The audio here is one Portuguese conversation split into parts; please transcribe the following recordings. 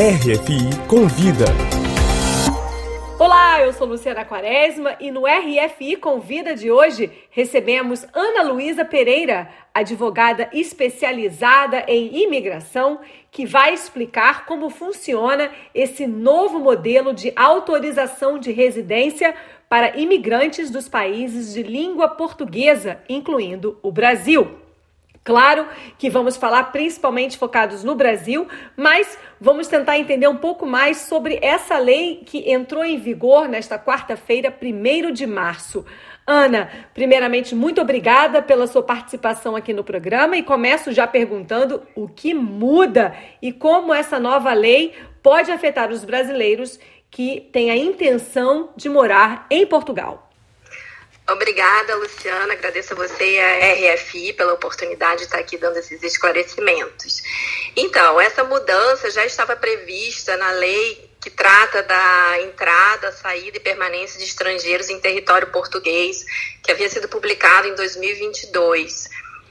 RFI Convida. Olá, eu sou Luciana Quaresma e no RFI Convida de hoje recebemos Ana Luísa Pereira, advogada especializada em imigração, que vai explicar como funciona esse novo modelo de autorização de residência para imigrantes dos países de língua portuguesa, incluindo o Brasil. Claro que vamos falar principalmente focados no Brasil, mas vamos tentar entender um pouco mais sobre essa lei que entrou em vigor nesta quarta-feira, 1 de março. Ana, primeiramente, muito obrigada pela sua participação aqui no programa e começo já perguntando o que muda e como essa nova lei pode afetar os brasileiros que têm a intenção de morar em Portugal. Obrigada, Luciana. Agradeço a você e a RFI pela oportunidade de estar aqui dando esses esclarecimentos. Então, essa mudança já estava prevista na lei que trata da entrada, saída e permanência de estrangeiros em território português, que havia sido publicado em 2022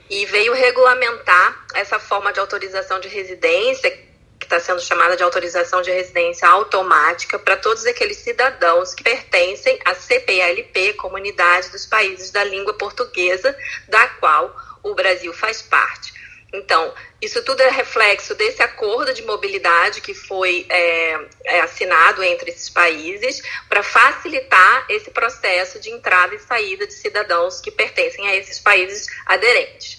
e veio regulamentar essa forma de autorização de residência está sendo chamada de autorização de residência automática para todos aqueles cidadãos que pertencem à CPLP, Comunidade dos Países da Língua Portuguesa, da qual o Brasil faz parte. Então, isso tudo é reflexo desse acordo de mobilidade que foi é, é assinado entre esses países para facilitar esse processo de entrada e saída de cidadãos que pertencem a esses países aderentes.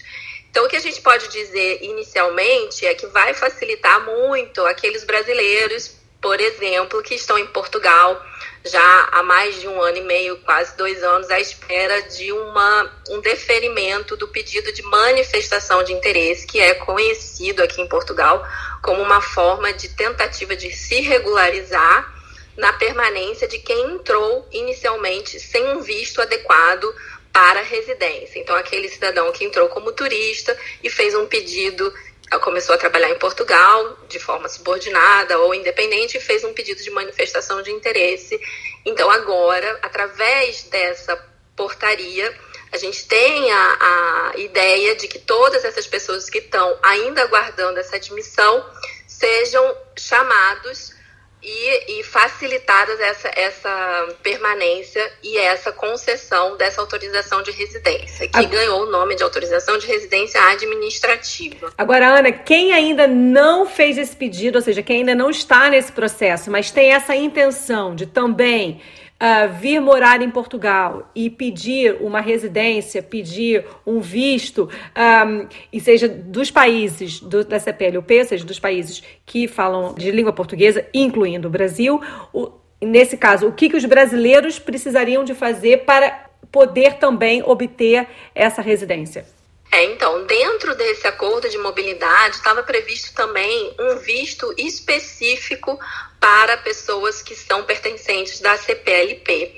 Então, o que a gente pode dizer inicialmente é que vai facilitar muito aqueles brasileiros, por exemplo, que estão em Portugal já há mais de um ano e meio, quase dois anos, à espera de uma, um deferimento do pedido de manifestação de interesse, que é conhecido aqui em Portugal como uma forma de tentativa de se regularizar na permanência de quem entrou inicialmente sem um visto adequado para residência. Então, aquele cidadão que entrou como turista e fez um pedido, começou a trabalhar em Portugal de forma subordinada ou independente e fez um pedido de manifestação de interesse. Então, agora, através dessa portaria, a gente tem a, a ideia de que todas essas pessoas que estão ainda aguardando essa admissão sejam chamados e, e facilitadas essa, essa permanência e essa concessão dessa autorização de residência, que ganhou o nome de autorização de residência administrativa. Agora, Ana, quem ainda não fez esse pedido, ou seja, quem ainda não está nesse processo, mas tem essa intenção de também uh, vir morar em Portugal e pedir uma residência, pedir um visto, um, e seja dos países do, da CPLUP, seja dos países que falam de língua portuguesa, incluindo o Brasil, o, nesse caso, o que, que os brasileiros precisariam de fazer para poder também obter essa residência? É, então, dentro desse acordo de mobilidade, estava previsto também um visto específico para pessoas que são pertencentes da CPLP.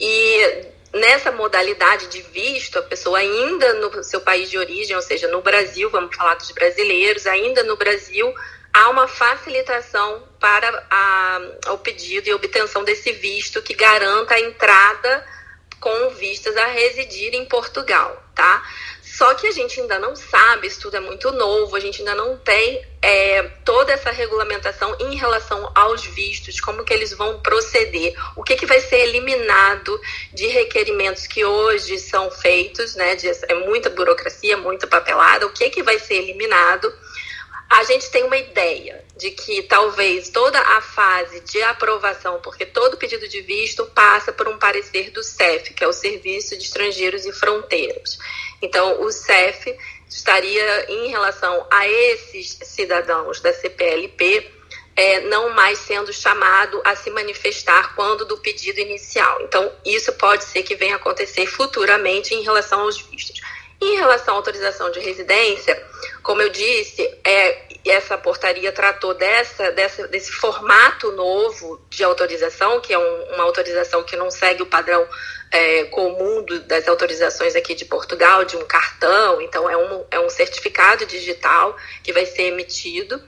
E nessa modalidade de visto, a pessoa ainda no seu país de origem, ou seja, no Brasil, vamos falar dos brasileiros, ainda no Brasil, há uma facilitação para a, o pedido e obtenção desse visto que garanta a entrada com vistas a residir em Portugal, tá? Só que a gente ainda não sabe, isso tudo é muito novo, a gente ainda não tem é, toda essa regulamentação em relação aos vistos, como que eles vão proceder, o que, que vai ser eliminado de requerimentos que hoje são feitos, né? De, é muita burocracia, muita papelada, o que, que vai ser eliminado. A gente tem uma ideia de que talvez toda a fase de aprovação, porque todo pedido de visto passa por um parecer do CEF, que é o Serviço de Estrangeiros e Fronteiras. Então, o CEF estaria, em relação a esses cidadãos da CPLP, é, não mais sendo chamado a se manifestar quando do pedido inicial. Então, isso pode ser que venha acontecer futuramente em relação aos vistos. Em relação à autorização de residência, como eu disse, é, essa portaria tratou dessa, dessa, desse formato novo de autorização, que é um, uma autorização que não segue o padrão é, comum do, das autorizações aqui de Portugal, de um cartão, então é um, é um certificado digital que vai ser emitido,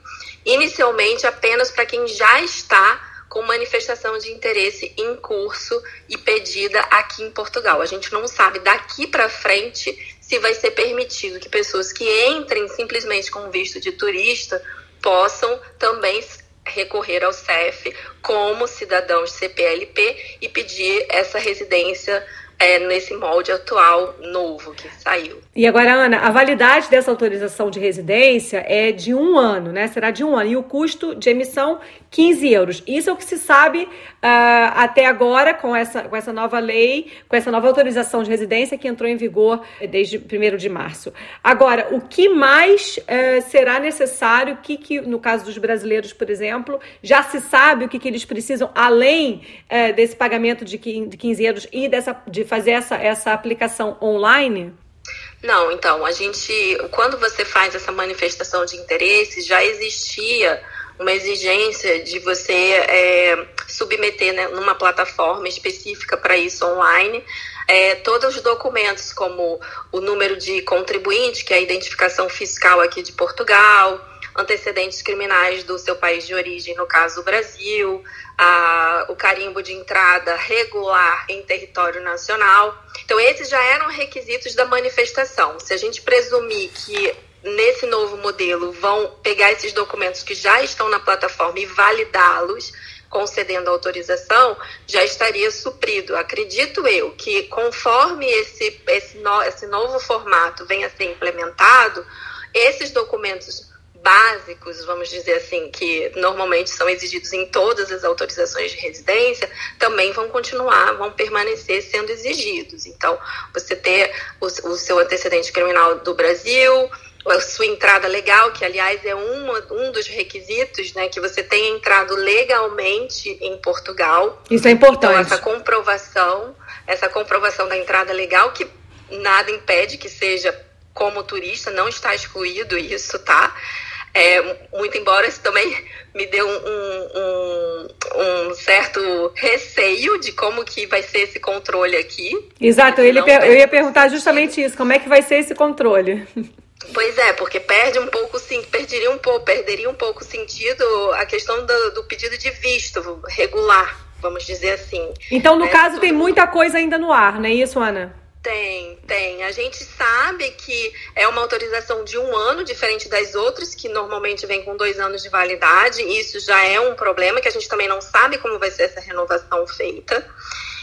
inicialmente apenas para quem já está com manifestação de interesse em curso e pedida aqui em Portugal. A gente não sabe daqui para frente se vai ser permitido que pessoas que entrem simplesmente com visto de turista possam também recorrer ao CEF como cidadãos CPLP e pedir essa residência é, nesse molde atual novo que saiu. E agora, Ana, a validade dessa autorização de residência é de um ano, né? Será de um ano. E o custo de emissão, 15 euros. Isso é o que se sabe uh, até agora com essa, com essa nova lei, com essa nova autorização de residência que entrou em vigor desde 1 de março. Agora, o que mais uh, será necessário? O que, que, no caso dos brasileiros, por exemplo, já se sabe o que, que eles precisam, além uh, desse pagamento de 15 euros e dessa, de fazer essa, essa aplicação online? Não, então, a gente, quando você faz essa manifestação de interesse, já existia uma exigência de você é, submeter né, numa plataforma específica para isso online é, todos os documentos, como o número de contribuinte, que é a identificação fiscal aqui de Portugal, antecedentes criminais do seu país de origem, no caso o Brasil, a, o carimbo de entrada regular em território nacional. Então, esses já eram requisitos da manifestação. Se a gente presumir que nesse novo modelo vão pegar esses documentos que já estão na plataforma e validá-los, concedendo autorização, já estaria suprido. Acredito eu que conforme esse, esse, no, esse novo formato venha a ser implementado, esses documentos básicos, vamos dizer assim, que normalmente são exigidos em todas as autorizações de residência, também vão continuar, vão permanecer sendo exigidos. Então, você ter o, o seu antecedente criminal do Brasil, a sua entrada legal, que aliás é uma, um dos requisitos, né, que você tenha entrado legalmente em Portugal. Isso é importante. Então, essa comprovação, essa comprovação da entrada legal, que nada impede que seja como turista, não está excluído isso, tá? É, muito embora isso também me deu um, um, um, certo receio de como que vai ser esse controle aqui. Exato, eu, eu ia perguntar justamente isso, como é que vai ser esse controle? Pois é, porque perde um pouco, sim, perderia um pouco, perderia um pouco sentido a questão do, do pedido de visto regular, vamos dizer assim. Então, no né? caso, tem muita coisa ainda no ar, não é isso, Ana? Tem, tem. A gente sabe que é uma autorização de um ano, diferente das outras, que normalmente vem com dois anos de validade. Isso já é um problema, que a gente também não sabe como vai ser essa renovação feita.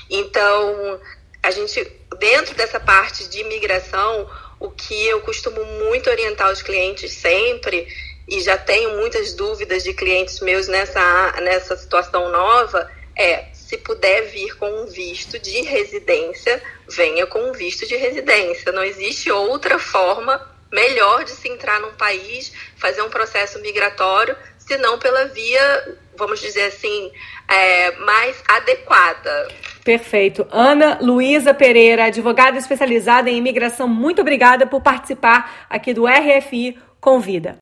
Então, a gente, dentro dessa parte de imigração, o que eu costumo muito orientar os clientes sempre, e já tenho muitas dúvidas de clientes meus nessa, nessa situação nova, é se puder vir com um visto de residência, venha com um visto de residência. Não existe outra forma melhor de se entrar num país, fazer um processo migratório, senão pela via, vamos dizer assim, é, mais adequada. Perfeito. Ana Luísa Pereira, advogada especializada em imigração, muito obrigada por participar aqui do RFI Convida.